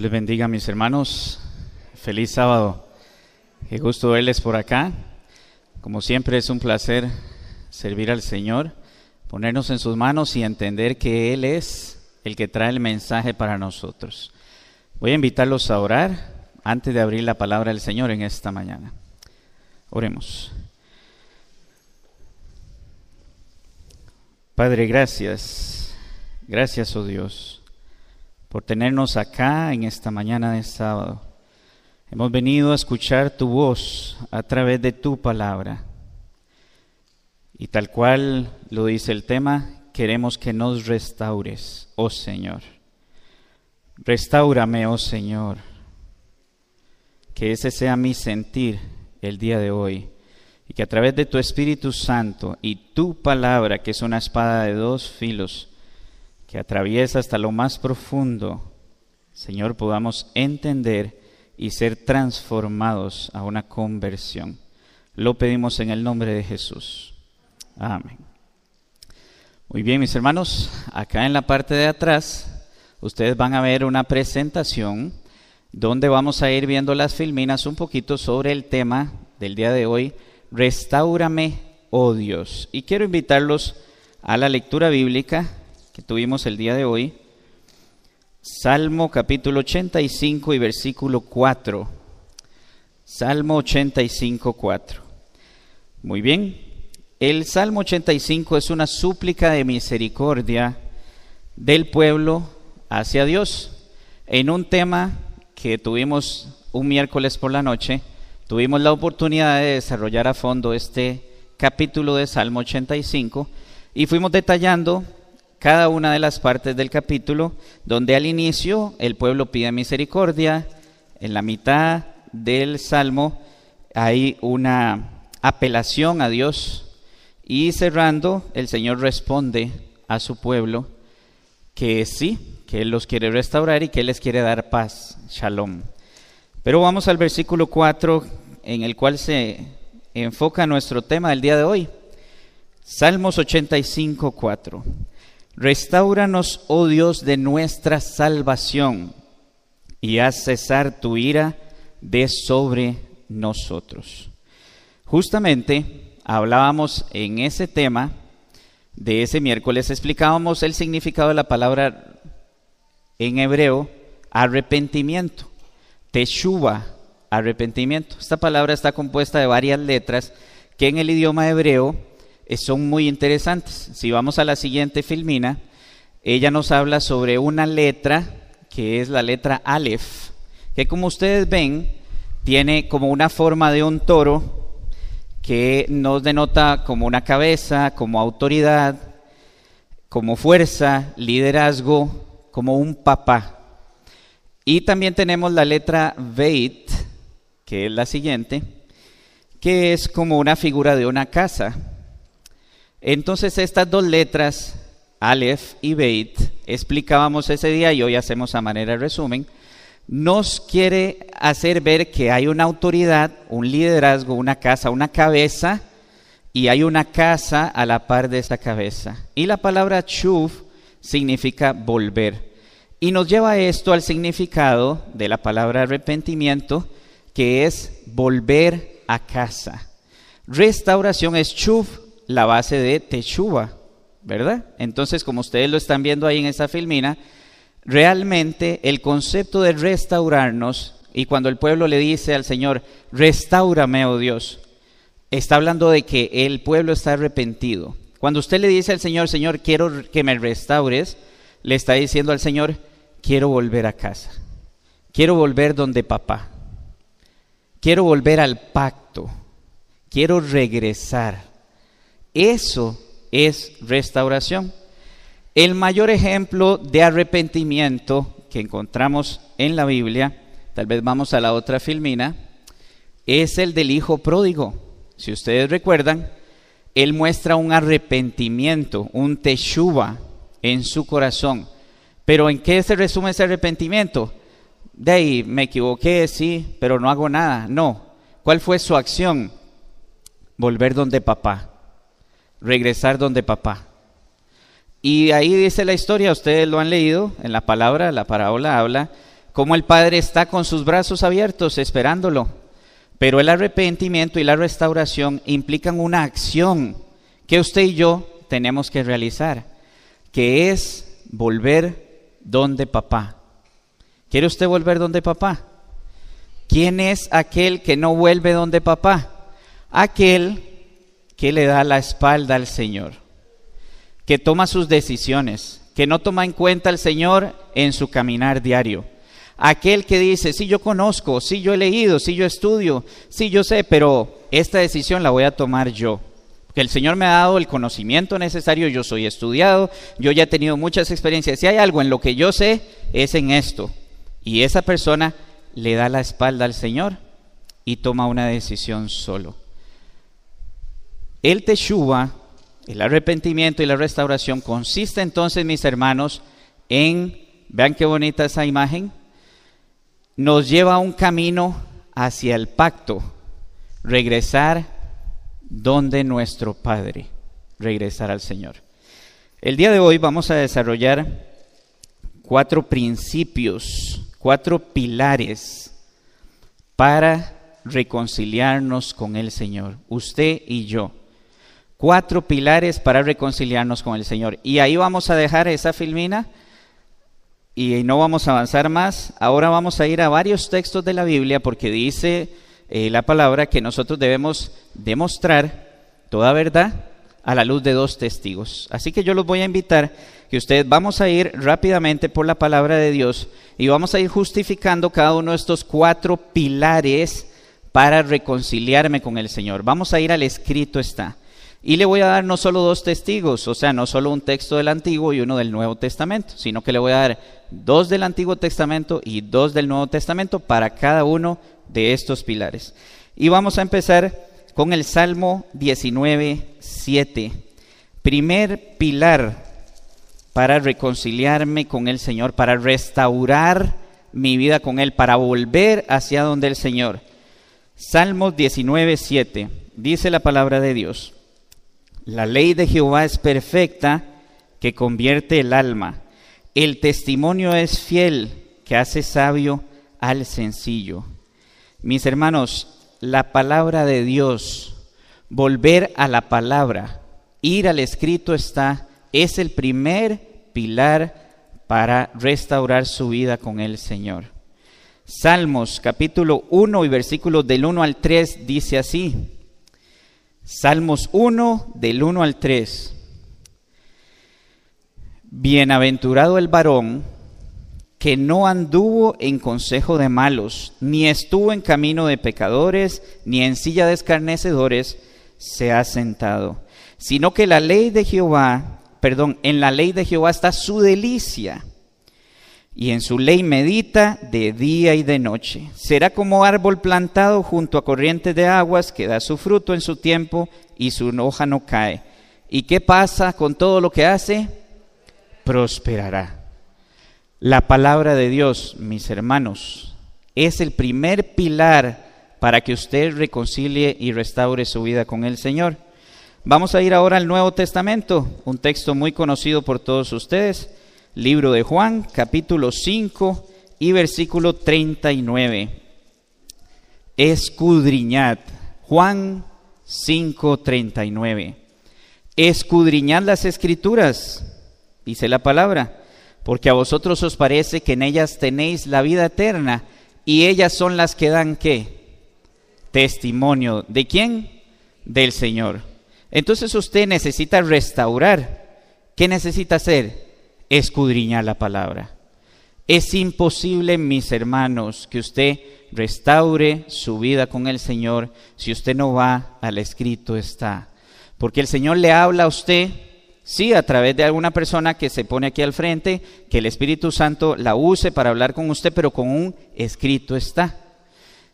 Les bendiga, mis hermanos. Feliz sábado. Qué gusto verles por acá. Como siempre es un placer servir al Señor, ponernos en sus manos y entender que Él es el que trae el mensaje para nosotros. Voy a invitarlos a orar antes de abrir la palabra del Señor en esta mañana. Oremos. Padre, gracias. Gracias, oh Dios, por tenernos acá en esta mañana de sábado. Hemos venido a escuchar tu voz a través de tu palabra. Y tal cual lo dice el tema, queremos que nos restaures, oh Señor. Restáurame, oh Señor. Que ese sea mi sentir el día de hoy. Y que a través de tu Espíritu Santo y tu palabra, que es una espada de dos filos, que atraviesa hasta lo más profundo, Señor, podamos entender y ser transformados a una conversión. Lo pedimos en el nombre de Jesús. Amén. Muy bien, mis hermanos, acá en la parte de atrás, ustedes van a ver una presentación donde vamos a ir viendo las filminas un poquito sobre el tema del día de hoy, Restaurame, oh Dios. Y quiero invitarlos a la lectura bíblica tuvimos el día de hoy Salmo capítulo 85 y versículo 4. Salmo 85, 4. Muy bien. El Salmo 85 es una súplica de misericordia del pueblo hacia Dios en un tema que tuvimos un miércoles por la noche. Tuvimos la oportunidad de desarrollar a fondo este capítulo de Salmo 85 y fuimos detallando cada una de las partes del capítulo, donde al inicio el pueblo pide misericordia, en la mitad del salmo hay una apelación a Dios y cerrando el Señor responde a su pueblo que sí, que Él los quiere restaurar y que Él les quiere dar paz, shalom. Pero vamos al versículo 4 en el cual se enfoca nuestro tema del día de hoy. Salmos 85, 4. Restauranos, oh Dios, de nuestra salvación, y haz cesar tu ira de sobre nosotros. Justamente hablábamos en ese tema de ese miércoles, explicábamos el significado de la palabra en hebreo arrepentimiento, teshuva, arrepentimiento. Esta palabra está compuesta de varias letras que en el idioma hebreo son muy interesantes. Si vamos a la siguiente filmina, ella nos habla sobre una letra que es la letra Aleph, que como ustedes ven, tiene como una forma de un toro que nos denota como una cabeza, como autoridad, como fuerza, liderazgo, como un papá. Y también tenemos la letra Veit, que es la siguiente, que es como una figura de una casa. Entonces estas dos letras, Aleph y Beit, explicábamos ese día y hoy hacemos a manera de resumen, nos quiere hacer ver que hay una autoridad, un liderazgo, una casa, una cabeza, y hay una casa a la par de esta cabeza. Y la palabra chuv significa volver. Y nos lleva esto al significado de la palabra arrepentimiento, que es volver a casa. Restauración es chuv, la base de Teshuva, ¿verdad? Entonces, como ustedes lo están viendo ahí en esa filmina, realmente el concepto de restaurarnos, y cuando el pueblo le dice al Señor, restaurame, oh Dios, está hablando de que el pueblo está arrepentido. Cuando usted le dice al Señor, Señor, quiero que me restaures, le está diciendo al Señor, quiero volver a casa, quiero volver donde papá, quiero volver al pacto, quiero regresar. Eso es restauración. El mayor ejemplo de arrepentimiento que encontramos en la Biblia, tal vez vamos a la otra filmina, es el del hijo pródigo. Si ustedes recuerdan, él muestra un arrepentimiento, un teshuva en su corazón. Pero ¿en qué se resume ese arrepentimiento? De ahí me equivoqué, sí, pero no hago nada. No. ¿Cuál fue su acción? Volver donde papá regresar donde papá. Y ahí dice la historia, ustedes lo han leído en la palabra, la parábola habla como el Padre está con sus brazos abiertos esperándolo. Pero el arrepentimiento y la restauración implican una acción que usted y yo tenemos que realizar, que es volver donde papá. ¿Quiere usted volver donde papá? ¿Quién es aquel que no vuelve donde papá? Aquel que le da la espalda al Señor, que toma sus decisiones, que no toma en cuenta al Señor en su caminar diario. Aquel que dice, sí yo conozco, sí yo he leído, sí yo estudio, sí yo sé, pero esta decisión la voy a tomar yo. Que el Señor me ha dado el conocimiento necesario, yo soy estudiado, yo ya he tenido muchas experiencias. Si hay algo en lo que yo sé, es en esto. Y esa persona le da la espalda al Señor y toma una decisión solo. El teshuva, el arrepentimiento y la restauración consiste entonces, mis hermanos, en, vean qué bonita esa imagen, nos lleva a un camino hacia el pacto, regresar donde nuestro Padre, regresar al Señor. El día de hoy vamos a desarrollar cuatro principios cuatro pilares para reconciliarnos con el Señor, usted y yo. Cuatro pilares para reconciliarnos con el Señor. Y ahí vamos a dejar esa filmina y no vamos a avanzar más. Ahora vamos a ir a varios textos de la Biblia porque dice eh, la palabra que nosotros debemos demostrar toda verdad a la luz de dos testigos. Así que yo los voy a invitar que ustedes vamos a ir rápidamente por la palabra de Dios y vamos a ir justificando cada uno de estos cuatro pilares para reconciliarme con el Señor. Vamos a ir al escrito está. Y le voy a dar no solo dos testigos, o sea, no solo un texto del Antiguo y uno del Nuevo Testamento, sino que le voy a dar dos del Antiguo Testamento y dos del Nuevo Testamento para cada uno de estos pilares. Y vamos a empezar con el Salmo 19, 7. Primer pilar para reconciliarme con el Señor, para restaurar mi vida con Él, para volver hacia donde el Señor. Salmos 19, 7. Dice la palabra de Dios. La ley de Jehová es perfecta, que convierte el alma. El testimonio es fiel, que hace sabio al sencillo. Mis hermanos, la palabra de Dios, volver a la palabra, ir al escrito está, es el primer pilar para restaurar su vida con el Señor. Salmos capítulo 1 y versículos del 1 al 3 dice así. Salmos 1 del 1 al 3. Bienaventurado el varón que no anduvo en consejo de malos, ni estuvo en camino de pecadores, ni en silla de escarnecedores se ha sentado, sino que la ley de Jehová, perdón, en la ley de Jehová está su delicia, y en su ley medita de día y de noche. Será como árbol plantado junto a corrientes de aguas que da su fruto en su tiempo y su hoja no cae. ¿Y qué pasa con todo lo que hace? Prosperará. La palabra de Dios, mis hermanos, es el primer pilar para que usted reconcilie y restaure su vida con el Señor. Vamos a ir ahora al Nuevo Testamento, un texto muy conocido por todos ustedes, libro de Juan, capítulo 5 y versículo 39. Escudriñad, Juan 5:39. Escudriñad las escrituras, dice la palabra porque a vosotros os parece que en ellas tenéis la vida eterna y ellas son las que dan qué? Testimonio. ¿De quién? Del Señor. Entonces usted necesita restaurar. ¿Qué necesita hacer? Escudriñar la palabra. Es imposible, mis hermanos, que usted restaure su vida con el Señor si usted no va al escrito está. Porque el Señor le habla a usted Sí, a través de alguna persona que se pone aquí al frente, que el Espíritu Santo la use para hablar con usted, pero con un escrito está.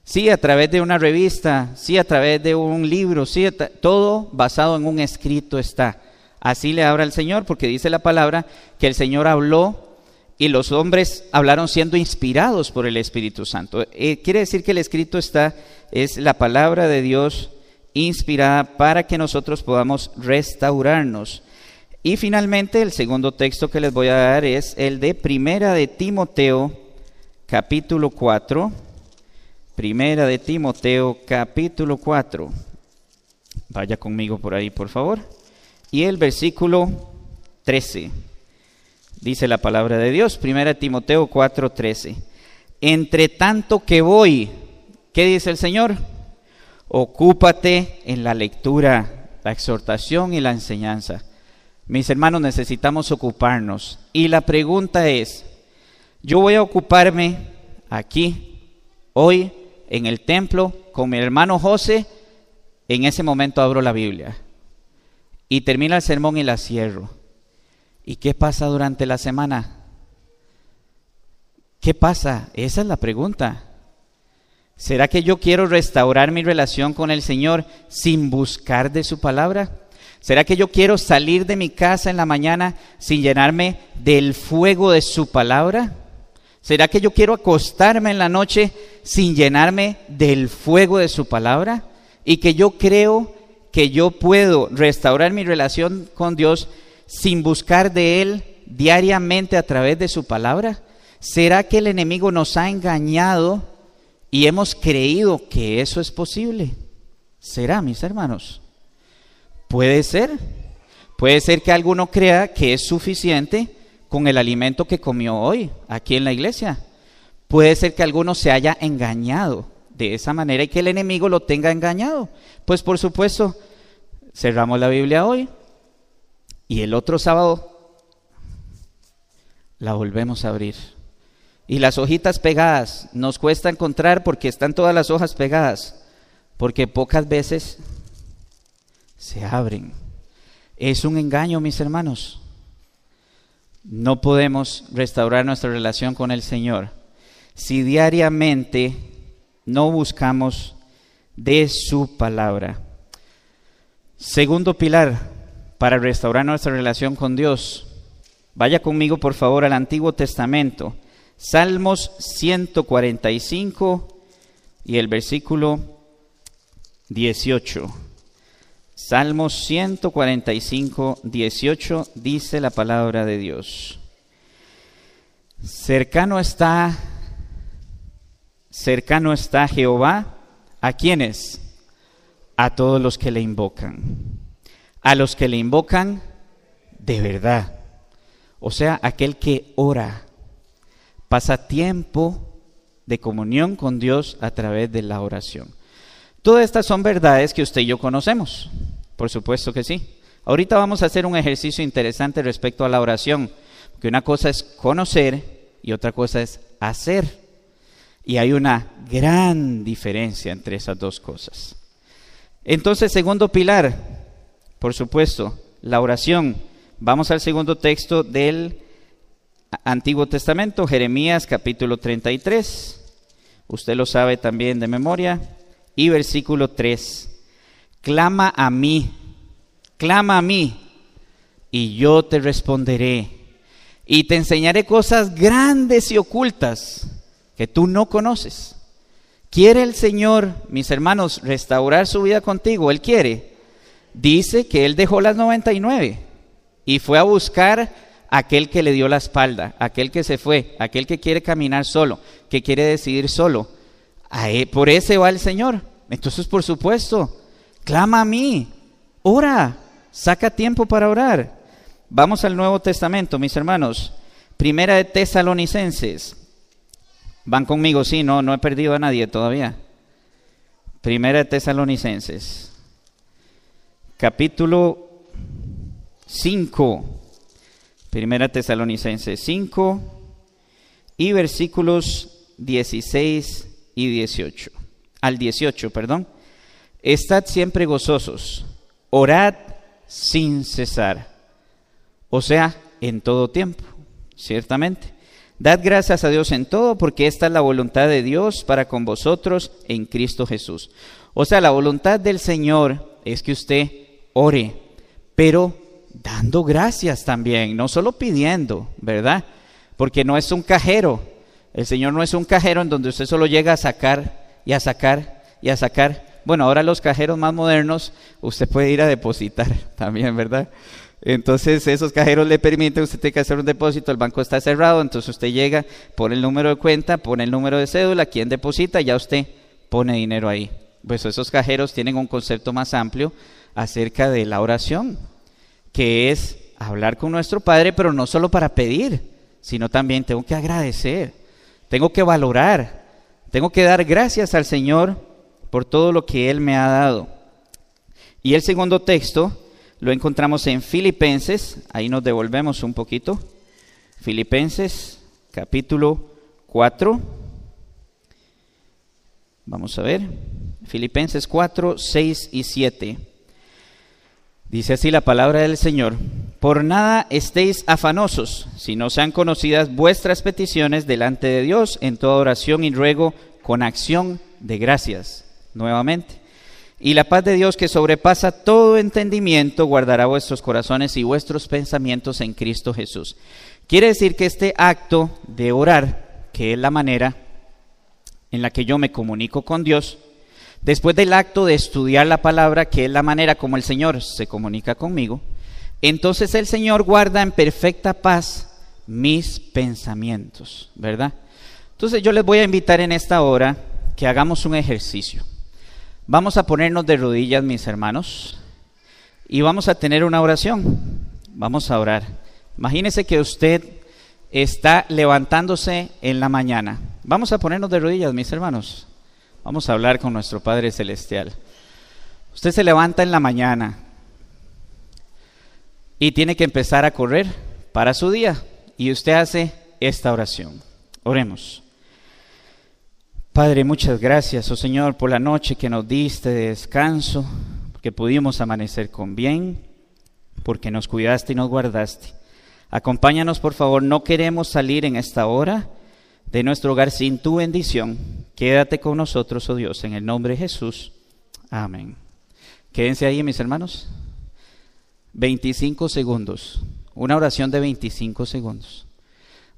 Sí, a través de una revista, sí, a través de un libro, sí, todo basado en un escrito está. Así le habla el Señor, porque dice la palabra que el Señor habló y los hombres hablaron siendo inspirados por el Espíritu Santo. Eh, quiere decir que el escrito está, es la palabra de Dios inspirada para que nosotros podamos restaurarnos y finalmente el segundo texto que les voy a dar es el de Primera de Timoteo, capítulo 4. Primera de Timoteo, capítulo 4. Vaya conmigo por ahí, por favor. Y el versículo 13. Dice la palabra de Dios, Primera de Timoteo 4, 13. Entre tanto que voy, ¿qué dice el Señor? Ocúpate en la lectura, la exhortación y la enseñanza. Mis hermanos, necesitamos ocuparnos. Y la pregunta es, yo voy a ocuparme aquí, hoy, en el templo, con mi hermano José, en ese momento abro la Biblia. Y termina el sermón y la cierro. ¿Y qué pasa durante la semana? ¿Qué pasa? Esa es la pregunta. ¿Será que yo quiero restaurar mi relación con el Señor sin buscar de su palabra? ¿Será que yo quiero salir de mi casa en la mañana sin llenarme del fuego de su palabra? ¿Será que yo quiero acostarme en la noche sin llenarme del fuego de su palabra? Y que yo creo que yo puedo restaurar mi relación con Dios sin buscar de Él diariamente a través de su palabra? ¿Será que el enemigo nos ha engañado y hemos creído que eso es posible. ¿Será, mis hermanos? Puede ser. Puede ser que alguno crea que es suficiente con el alimento que comió hoy aquí en la iglesia. Puede ser que alguno se haya engañado de esa manera y que el enemigo lo tenga engañado. Pues por supuesto, cerramos la Biblia hoy y el otro sábado la volvemos a abrir. Y las hojitas pegadas nos cuesta encontrar porque están todas las hojas pegadas, porque pocas veces se abren. Es un engaño, mis hermanos. No podemos restaurar nuestra relación con el Señor si diariamente no buscamos de su palabra. Segundo pilar para restaurar nuestra relación con Dios. Vaya conmigo, por favor, al Antiguo Testamento Salmos 145 y el versículo 18. Salmos 145, 18 dice la palabra de Dios. Cercano está, cercano está Jehová, ¿a quiénes? A todos los que le invocan. A los que le invocan de verdad. O sea, aquel que ora pasa tiempo de comunión con Dios a través de la oración. Todas estas son verdades que usted y yo conocemos, por supuesto que sí. Ahorita vamos a hacer un ejercicio interesante respecto a la oración, porque una cosa es conocer y otra cosa es hacer. Y hay una gran diferencia entre esas dos cosas. Entonces, segundo pilar, por supuesto, la oración. Vamos al segundo texto del Antiguo Testamento, Jeremías capítulo 33, usted lo sabe también de memoria, y versículo 3, clama a mí, clama a mí, y yo te responderé, y te enseñaré cosas grandes y ocultas que tú no conoces. ¿Quiere el Señor, mis hermanos, restaurar su vida contigo? Él quiere. Dice que Él dejó las 99 y fue a buscar aquel que le dio la espalda, aquel que se fue, aquel que quiere caminar solo, que quiere decidir solo. por ese va el Señor. Entonces, por supuesto, clama a mí, ora, saca tiempo para orar. Vamos al Nuevo Testamento, mis hermanos. Primera de Tesalonicenses. Van conmigo, sí, no, no he perdido a nadie todavía. Primera Tesalonicenses. Capítulo 5. Primera Tesalonicenses 5 y versículos 16 y 18. Al 18, perdón. Estad siempre gozosos, orad sin cesar. O sea, en todo tiempo, ciertamente. Dad gracias a Dios en todo, porque esta es la voluntad de Dios para con vosotros en Cristo Jesús. O sea, la voluntad del Señor es que usted ore, pero dando gracias también, no solo pidiendo, ¿verdad? Porque no es un cajero. El Señor no es un cajero en donde usted solo llega a sacar y a sacar y a sacar. Bueno, ahora los cajeros más modernos, usted puede ir a depositar también, ¿verdad? Entonces esos cajeros le permiten, usted tiene que hacer un depósito, el banco está cerrado, entonces usted llega, pone el número de cuenta, pone el número de cédula, quién deposita, ya usted pone dinero ahí. Pues esos cajeros tienen un concepto más amplio acerca de la oración, que es hablar con nuestro Padre, pero no solo para pedir, sino también tengo que agradecer, tengo que valorar, tengo que dar gracias al Señor por todo lo que Él me ha dado. Y el segundo texto lo encontramos en Filipenses, ahí nos devolvemos un poquito. Filipenses capítulo 4. Vamos a ver. Filipenses 4, 6 y 7. Dice así la palabra del Señor. Por nada estéis afanosos, si no sean conocidas vuestras peticiones delante de Dios en toda oración y ruego con acción de gracias. Nuevamente. Y la paz de Dios que sobrepasa todo entendimiento guardará vuestros corazones y vuestros pensamientos en Cristo Jesús. Quiere decir que este acto de orar, que es la manera en la que yo me comunico con Dios, después del acto de estudiar la palabra, que es la manera como el Señor se comunica conmigo, entonces el Señor guarda en perfecta paz mis pensamientos, ¿verdad? Entonces yo les voy a invitar en esta hora que hagamos un ejercicio. Vamos a ponernos de rodillas, mis hermanos, y vamos a tener una oración. Vamos a orar. Imagínese que usted está levantándose en la mañana. Vamos a ponernos de rodillas, mis hermanos. Vamos a hablar con nuestro Padre Celestial. Usted se levanta en la mañana y tiene que empezar a correr para su día. Y usted hace esta oración. Oremos. Padre, muchas gracias, oh Señor, por la noche que nos diste de descanso, porque pudimos amanecer con bien, porque nos cuidaste y nos guardaste. Acompáñanos, por favor, no queremos salir en esta hora de nuestro hogar sin tu bendición. Quédate con nosotros, oh Dios, en el nombre de Jesús. Amén. Quédense ahí, mis hermanos. 25 segundos. Una oración de 25 segundos.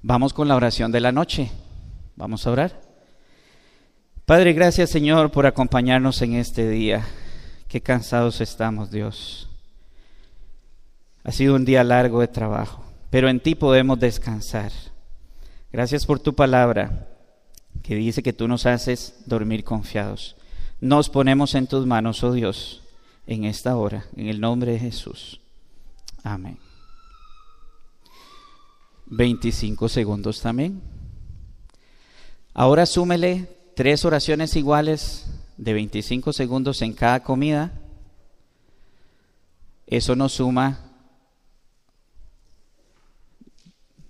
Vamos con la oración de la noche. Vamos a orar. Padre, gracias Señor por acompañarnos en este día. Qué cansados estamos, Dios. Ha sido un día largo de trabajo, pero en ti podemos descansar. Gracias por tu palabra que dice que tú nos haces dormir confiados. Nos ponemos en tus manos, oh Dios, en esta hora, en el nombre de Jesús. Amén. 25 segundos también. Ahora súmele tres oraciones iguales de 25 segundos en cada comida, eso nos suma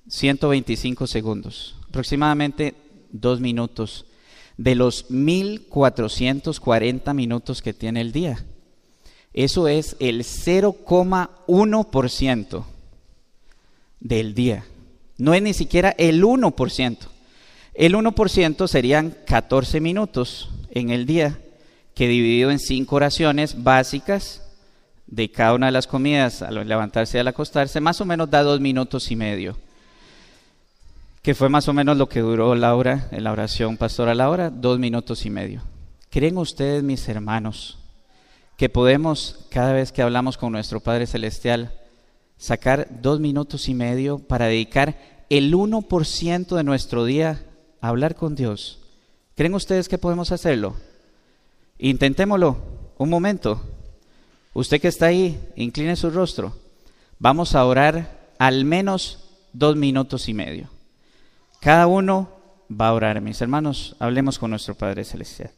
125 segundos, aproximadamente dos minutos de los 1440 minutos que tiene el día. Eso es el 0,1% del día. No es ni siquiera el 1%. El 1% serían 14 minutos en el día, que dividido en cinco oraciones básicas de cada una de las comidas al levantarse y al acostarse, más o menos da dos minutos y medio, que fue más o menos lo que duró Laura en la oración pastora Laura, dos minutos y medio. ¿Creen ustedes, mis hermanos, que podemos, cada vez que hablamos con nuestro Padre Celestial, sacar dos minutos y medio para dedicar el 1% de nuestro día hablar con Dios. ¿Creen ustedes que podemos hacerlo? Intentémoslo un momento. Usted que está ahí, incline su rostro. Vamos a orar al menos dos minutos y medio. Cada uno va a orar. Mis hermanos, hablemos con nuestro Padre Celestial.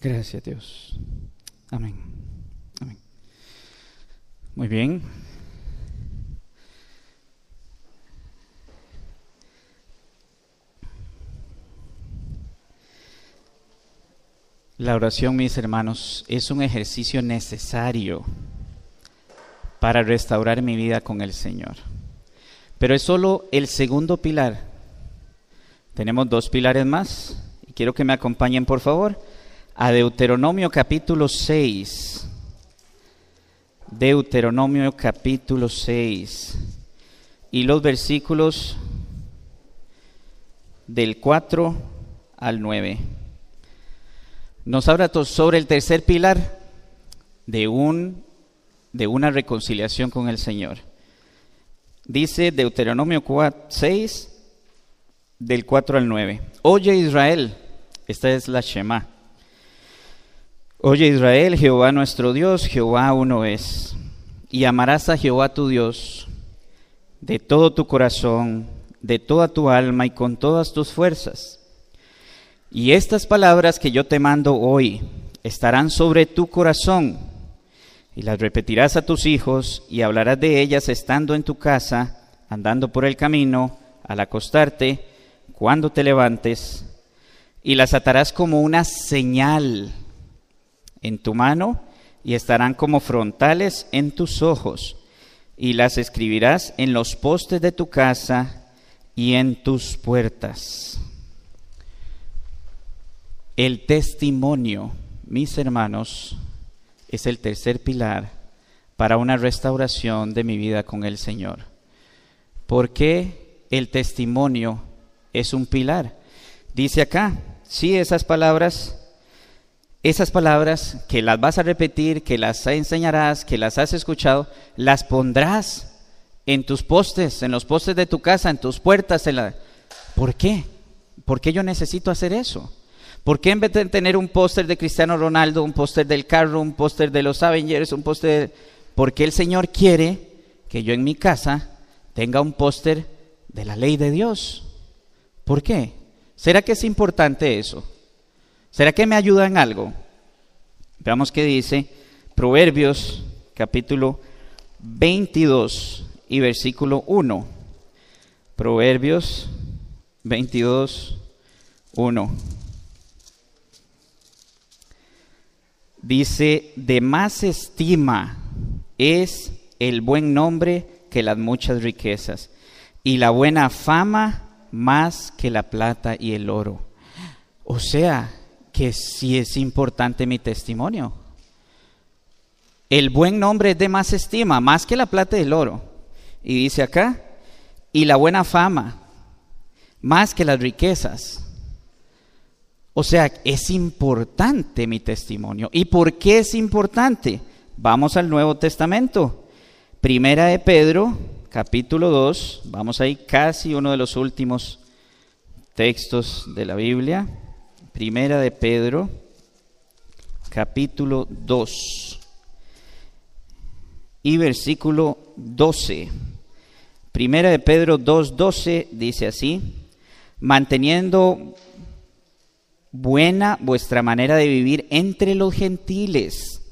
Gracias Dios. Amén. Amén. Muy bien. La oración, mis hermanos, es un ejercicio necesario para restaurar mi vida con el Señor. Pero es solo el segundo pilar. Tenemos dos pilares más quiero que me acompañen, por favor, a Deuteronomio capítulo 6. Deuteronomio capítulo 6 y los versículos del 4 al 9 nos habla sobre el tercer pilar de, un, de una reconciliación con el Señor. Dice Deuteronomio 4, 6, del 4 al 9. Oye Israel, esta es la Shema. Oye Israel, Jehová nuestro Dios, Jehová uno es. Y amarás a Jehová tu Dios de todo tu corazón, de toda tu alma y con todas tus fuerzas y estas palabras que yo te mando hoy estarán sobre tu corazón, y las repetirás a tus hijos, y hablarás de ellas estando en tu casa, andando por el camino, al acostarte, cuando te levantes, y las atarás como una señal en tu mano, y estarán como frontales en tus ojos, y las escribirás en los postes de tu casa y en tus puertas. El testimonio, mis hermanos, es el tercer pilar para una restauración de mi vida con el Señor. ¿Por qué el testimonio es un pilar? Dice acá, sí, esas palabras, esas palabras que las vas a repetir, que las enseñarás, que las has escuchado, las pondrás en tus postes, en los postes de tu casa, en tus puertas. En la... ¿Por qué? ¿Por qué yo necesito hacer eso? ¿Por qué en vez de tener un póster de Cristiano Ronaldo, un póster del carro, un póster de los Avengers, un póster... De... ¿Por el Señor quiere que yo en mi casa tenga un póster de la ley de Dios? ¿Por qué? ¿Será que es importante eso? ¿Será que me ayuda en algo? Veamos qué dice Proverbios capítulo 22 y versículo 1. Proverbios 22, 1. Dice, de más estima es el buen nombre que las muchas riquezas, y la buena fama más que la plata y el oro. O sea, que sí es importante mi testimonio. El buen nombre es de más estima, más que la plata y el oro. Y dice acá, y la buena fama, más que las riquezas. O sea, es importante mi testimonio. ¿Y por qué es importante? Vamos al Nuevo Testamento. Primera de Pedro, capítulo 2. Vamos ahí casi uno de los últimos textos de la Biblia. Primera de Pedro, capítulo 2. Y versículo 12. Primera de Pedro 2.12 dice así, manteniendo buena vuestra manera de vivir entre los gentiles,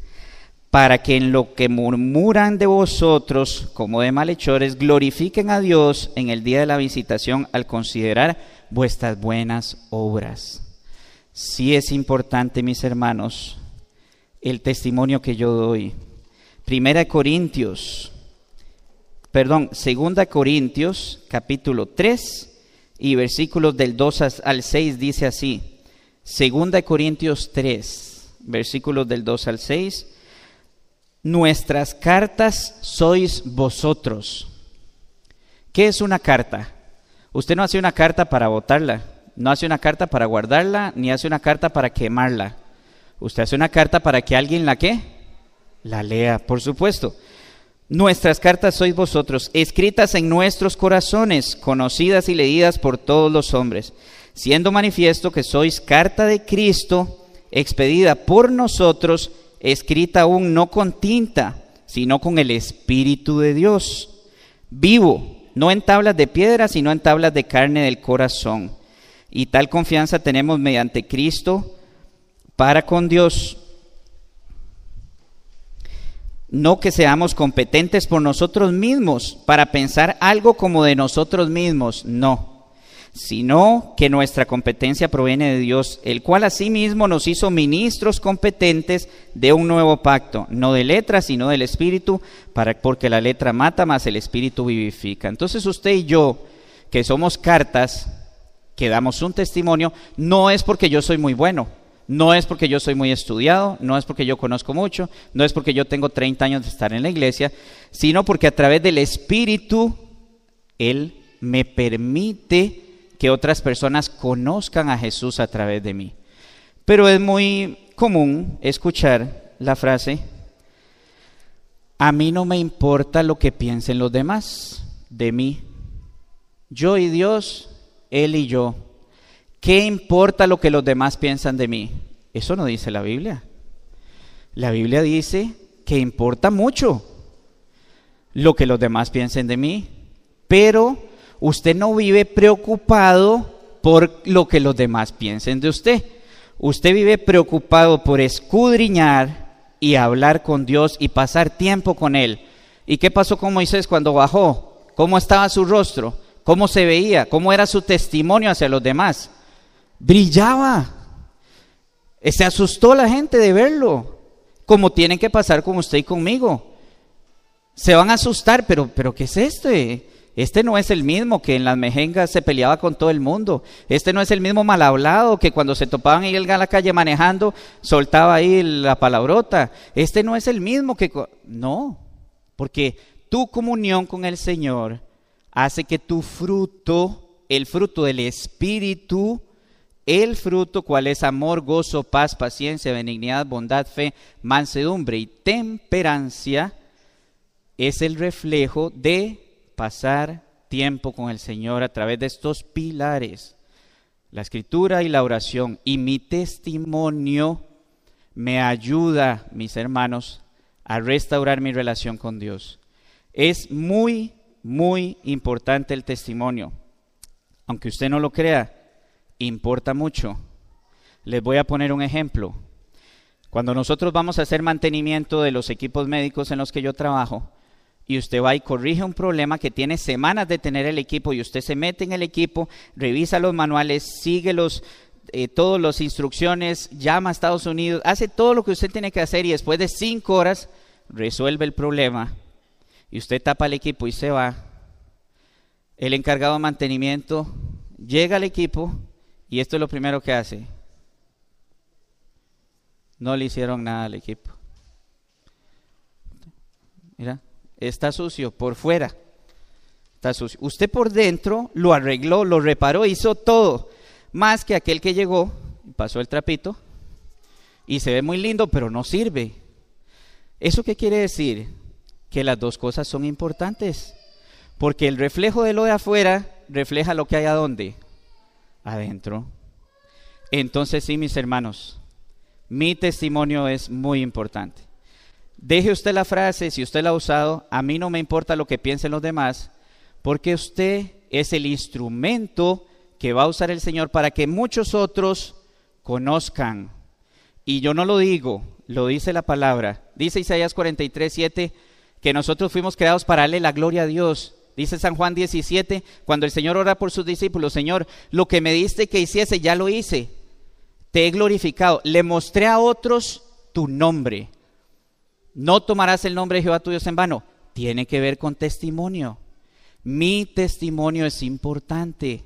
para que en lo que murmuran de vosotros como de malhechores, glorifiquen a Dios en el día de la visitación al considerar vuestras buenas obras. Sí es importante, mis hermanos, el testimonio que yo doy. Primera Corintios, perdón, Segunda Corintios, capítulo 3 y versículos del 2 al 6 dice así. Segunda Corintios 3, versículos del 2 al 6. Nuestras cartas sois vosotros. ¿Qué es una carta? Usted no hace una carta para votarla, no hace una carta para guardarla, ni hace una carta para quemarla. Usted hace una carta para que alguien la qué? La lea, por supuesto. Nuestras cartas sois vosotros, escritas en nuestros corazones, conocidas y leídas por todos los hombres siendo manifiesto que sois carta de Cristo, expedida por nosotros, escrita aún no con tinta, sino con el Espíritu de Dios, vivo, no en tablas de piedra, sino en tablas de carne del corazón. Y tal confianza tenemos mediante Cristo para con Dios. No que seamos competentes por nosotros mismos para pensar algo como de nosotros mismos, no, sino que nuestra competencia proviene de Dios, el cual asimismo nos hizo ministros competentes de un nuevo pacto, no de letras, sino del Espíritu, para, porque la letra mata, más el Espíritu vivifica. Entonces usted y yo, que somos cartas, que damos un testimonio, no es porque yo soy muy bueno, no es porque yo soy muy estudiado, no es porque yo conozco mucho, no es porque yo tengo 30 años de estar en la iglesia, sino porque a través del Espíritu Él me permite que otras personas conozcan a Jesús a través de mí. Pero es muy común escuchar la frase, a mí no me importa lo que piensen los demás de mí. Yo y Dios, Él y yo. ¿Qué importa lo que los demás piensan de mí? Eso no dice la Biblia. La Biblia dice que importa mucho lo que los demás piensen de mí, pero usted no vive preocupado por lo que los demás piensen de usted. Usted vive preocupado por escudriñar y hablar con Dios y pasar tiempo con Él. ¿Y qué pasó con Moisés cuando bajó? ¿Cómo estaba su rostro? ¿Cómo se veía? ¿Cómo era su testimonio hacia los demás? brillaba. Se asustó la gente de verlo, como tienen que pasar con usted y conmigo. Se van a asustar, pero, pero ¿qué es este? Este no es el mismo que en las mejengas se peleaba con todo el mundo. Este no es el mismo mal hablado que cuando se topaban ahí en la calle manejando soltaba ahí la palabrota. Este no es el mismo que... No, porque tu comunión con el Señor hace que tu fruto, el fruto del Espíritu, el fruto cual es amor, gozo, paz, paciencia, benignidad, bondad, fe, mansedumbre y temperancia, es el reflejo de pasar tiempo con el Señor a través de estos pilares, la escritura y la oración. Y mi testimonio me ayuda, mis hermanos, a restaurar mi relación con Dios. Es muy, muy importante el testimonio. Aunque usted no lo crea, importa mucho. Les voy a poner un ejemplo. Cuando nosotros vamos a hacer mantenimiento de los equipos médicos en los que yo trabajo, y usted va y corrige un problema que tiene semanas de tener el equipo y usted se mete en el equipo, revisa los manuales, sigue los, eh, todas las instrucciones, llama a Estados Unidos, hace todo lo que usted tiene que hacer y después de cinco horas resuelve el problema y usted tapa el equipo y se va. El encargado de mantenimiento llega al equipo y esto es lo primero que hace. No le hicieron nada al equipo. Mira, está sucio por fuera. Está sucio. Usted por dentro lo arregló, lo reparó, hizo todo. Más que aquel que llegó, pasó el trapito y se ve muy lindo, pero no sirve. ¿Eso qué quiere decir? Que las dos cosas son importantes. Porque el reflejo de lo de afuera refleja lo que hay adonde adentro. Entonces sí, mis hermanos, mi testimonio es muy importante. Deje usted la frase, si usted la ha usado, a mí no me importa lo que piensen los demás, porque usted es el instrumento que va a usar el Señor para que muchos otros conozcan. Y yo no lo digo, lo dice la palabra. Dice Isaías 43, 7, que nosotros fuimos creados para darle la gloria a Dios. Dice San Juan 17, cuando el Señor ora por sus discípulos, Señor, lo que me diste que hiciese, ya lo hice. Te he glorificado. Le mostré a otros tu nombre. No tomarás el nombre de Jehová tu Dios en vano. Tiene que ver con testimonio. Mi testimonio es importante.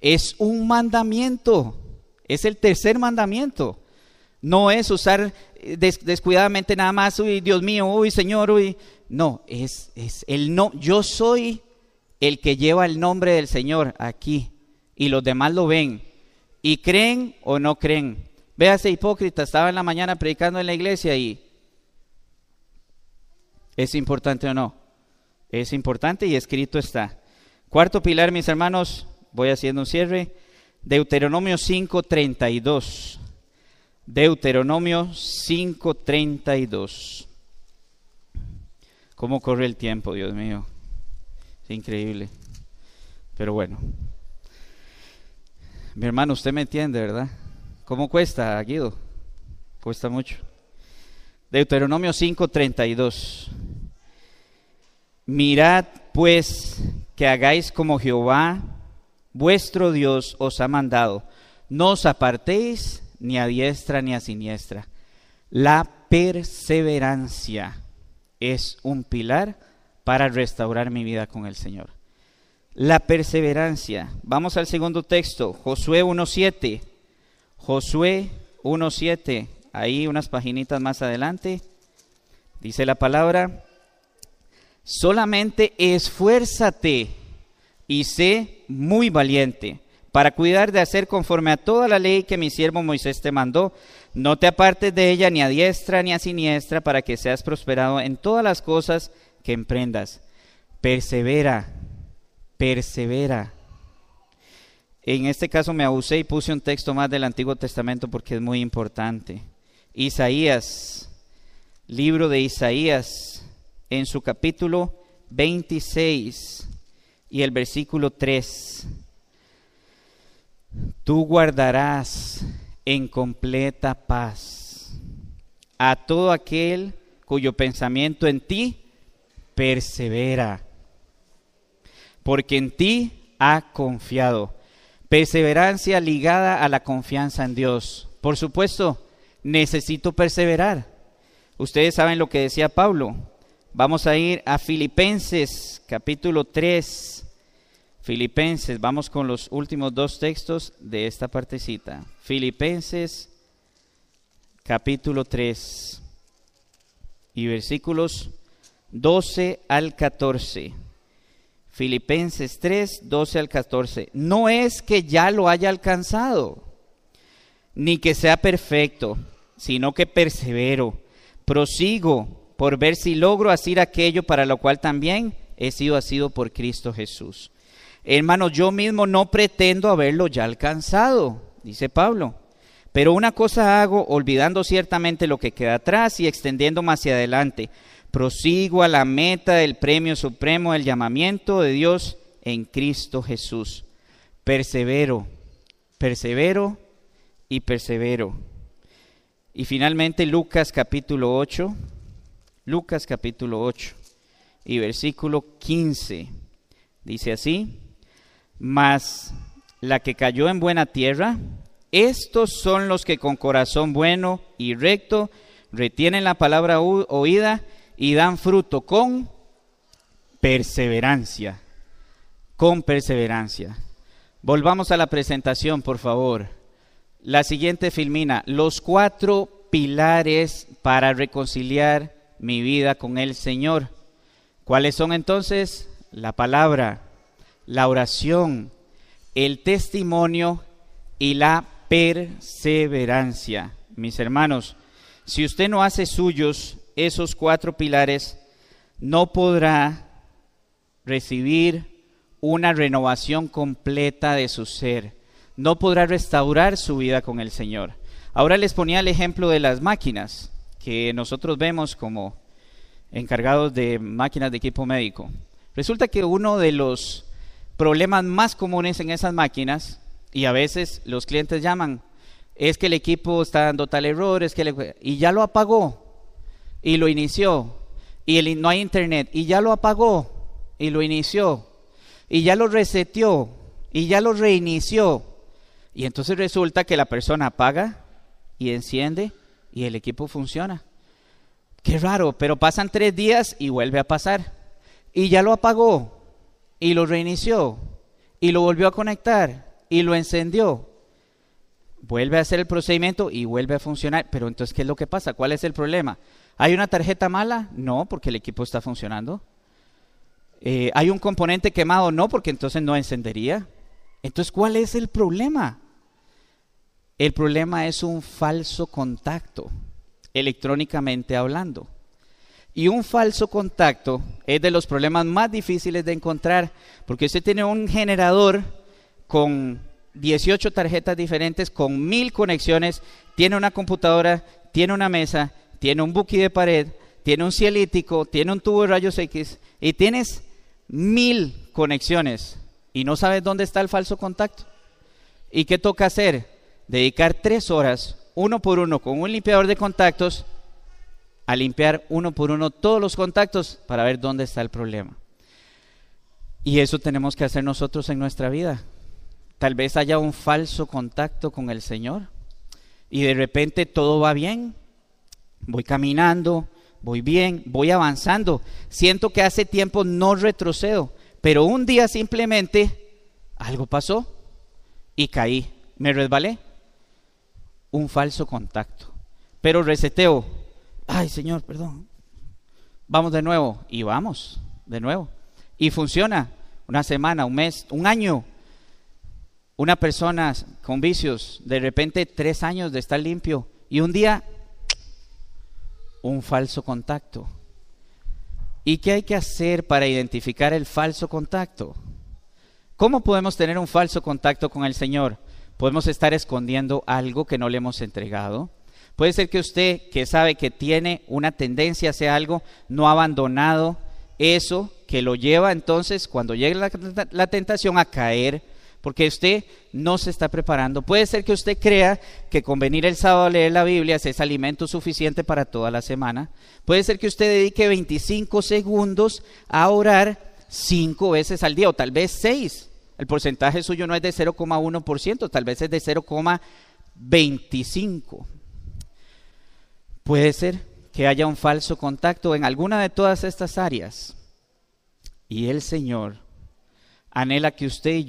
Es un mandamiento. Es el tercer mandamiento. No es usar descuidadamente nada más, uy, Dios mío, uy, Señor, uy. No, es, es el no. Yo soy el que lleva el nombre del Señor aquí y los demás lo ven y creen o no creen. Véase hipócrita, estaba en la mañana predicando en la iglesia y ¿es importante o no? Es importante y escrito está. Cuarto pilar, mis hermanos, voy haciendo un cierre. Deuteronomio 5:32. Deuteronomio 5:32. ¿Cómo corre el tiempo, Dios mío? increíble. Pero bueno. Mi hermano, usted me entiende, ¿verdad? ¿Cómo cuesta, Guido? cuesta mucho. Deuteronomio 5:32. Mirad pues que hagáis como Jehová, vuestro Dios, os ha mandado. No os apartéis ni a diestra ni a siniestra. La perseverancia es un pilar para restaurar mi vida con el Señor. La perseverancia. Vamos al segundo texto, Josué 1.7. Josué 1.7, ahí unas paginitas más adelante. Dice la palabra, solamente esfuérzate y sé muy valiente para cuidar de hacer conforme a toda la ley que mi siervo Moisés te mandó. No te apartes de ella ni a diestra ni a siniestra para que seas prosperado en todas las cosas que emprendas. Persevera, persevera. En este caso me abusé y puse un texto más del Antiguo Testamento porque es muy importante. Isaías, libro de Isaías, en su capítulo 26 y el versículo 3. Tú guardarás en completa paz a todo aquel cuyo pensamiento en ti persevera, porque en ti ha confiado. Perseverancia ligada a la confianza en Dios. Por supuesto, necesito perseverar. Ustedes saben lo que decía Pablo. Vamos a ir a Filipenses capítulo 3 Filipenses, vamos con los últimos dos textos de esta partecita. Filipenses capítulo 3 y versículos 12 al 14. Filipenses 3, 12 al 14. No es que ya lo haya alcanzado, ni que sea perfecto, sino que persevero, prosigo por ver si logro hacer aquello para lo cual también he sido asido por Cristo Jesús. Hermanos, yo mismo no pretendo haberlo ya alcanzado, dice Pablo. Pero una cosa hago, olvidando ciertamente lo que queda atrás y extendiéndome hacia adelante. Prosigo a la meta del premio supremo del llamamiento de Dios en Cristo Jesús. Persevero, persevero y persevero. Y finalmente Lucas capítulo 8, Lucas capítulo 8 y versículo 15. Dice así, mas la que cayó en buena tierra, estos son los que con corazón bueno y recto retienen la palabra oída y dan fruto con perseverancia, con perseverancia. Volvamos a la presentación, por favor. La siguiente filmina, los cuatro pilares para reconciliar mi vida con el Señor. ¿Cuáles son entonces? La palabra, la oración, el testimonio y la perseverancia. Mis hermanos, si usted no hace suyos esos cuatro pilares, no podrá recibir una renovación completa de su ser, no podrá restaurar su vida con el Señor. Ahora les ponía el ejemplo de las máquinas que nosotros vemos como encargados de máquinas de equipo médico. Resulta que uno de los problemas más comunes en esas máquinas, y a veces los clientes llaman, es que el equipo está dando tal error, es que y ya lo apagó, y lo inició, y el, no hay internet, y ya lo apagó, y lo inició, y ya lo reseteó, y ya lo reinició. Y entonces resulta que la persona apaga y enciende y el equipo funciona. Qué raro, pero pasan tres días y vuelve a pasar. Y ya lo apagó y lo reinició y lo volvió a conectar y lo encendió. Vuelve a hacer el procedimiento y vuelve a funcionar. Pero entonces, ¿qué es lo que pasa? ¿Cuál es el problema? ¿Hay una tarjeta mala? No, porque el equipo está funcionando. Eh, ¿Hay un componente quemado? No, porque entonces no encendería. Entonces, ¿cuál es el problema? El problema es un falso contacto, electrónicamente hablando. Y un falso contacto es de los problemas más difíciles de encontrar, porque usted tiene un generador con 18 tarjetas diferentes, con mil conexiones, tiene una computadora, tiene una mesa, tiene un buki de pared, tiene un cielítico, tiene un tubo de rayos X y tienes mil conexiones y no sabes dónde está el falso contacto. ¿Y qué toca hacer? Dedicar tres horas uno por uno con un limpiador de contactos a limpiar uno por uno todos los contactos para ver dónde está el problema. Y eso tenemos que hacer nosotros en nuestra vida. Tal vez haya un falso contacto con el Señor y de repente todo va bien. Voy caminando, voy bien, voy avanzando. Siento que hace tiempo no retrocedo, pero un día simplemente algo pasó y caí, me resbalé. Un falso contacto. Pero reseteo. Ay, Señor, perdón. Vamos de nuevo y vamos de nuevo. Y funciona una semana, un mes, un año. Una persona con vicios, de repente tres años de estar limpio y un día un falso contacto. ¿Y qué hay que hacer para identificar el falso contacto? ¿Cómo podemos tener un falso contacto con el Señor? Podemos estar escondiendo algo que no le hemos entregado. Puede ser que usted, que sabe que tiene una tendencia hacia algo, no ha abandonado eso que lo lleva entonces, cuando llegue la, la tentación, a caer porque usted no se está preparando. Puede ser que usted crea que con venir el sábado a leer la Biblia es alimento suficiente para toda la semana. Puede ser que usted dedique 25 segundos a orar cinco veces al día o tal vez seis. El porcentaje suyo no es de 0,1%, tal vez es de 0,25. Puede ser que haya un falso contacto en alguna de todas estas áreas. Y el Señor anhela que usted y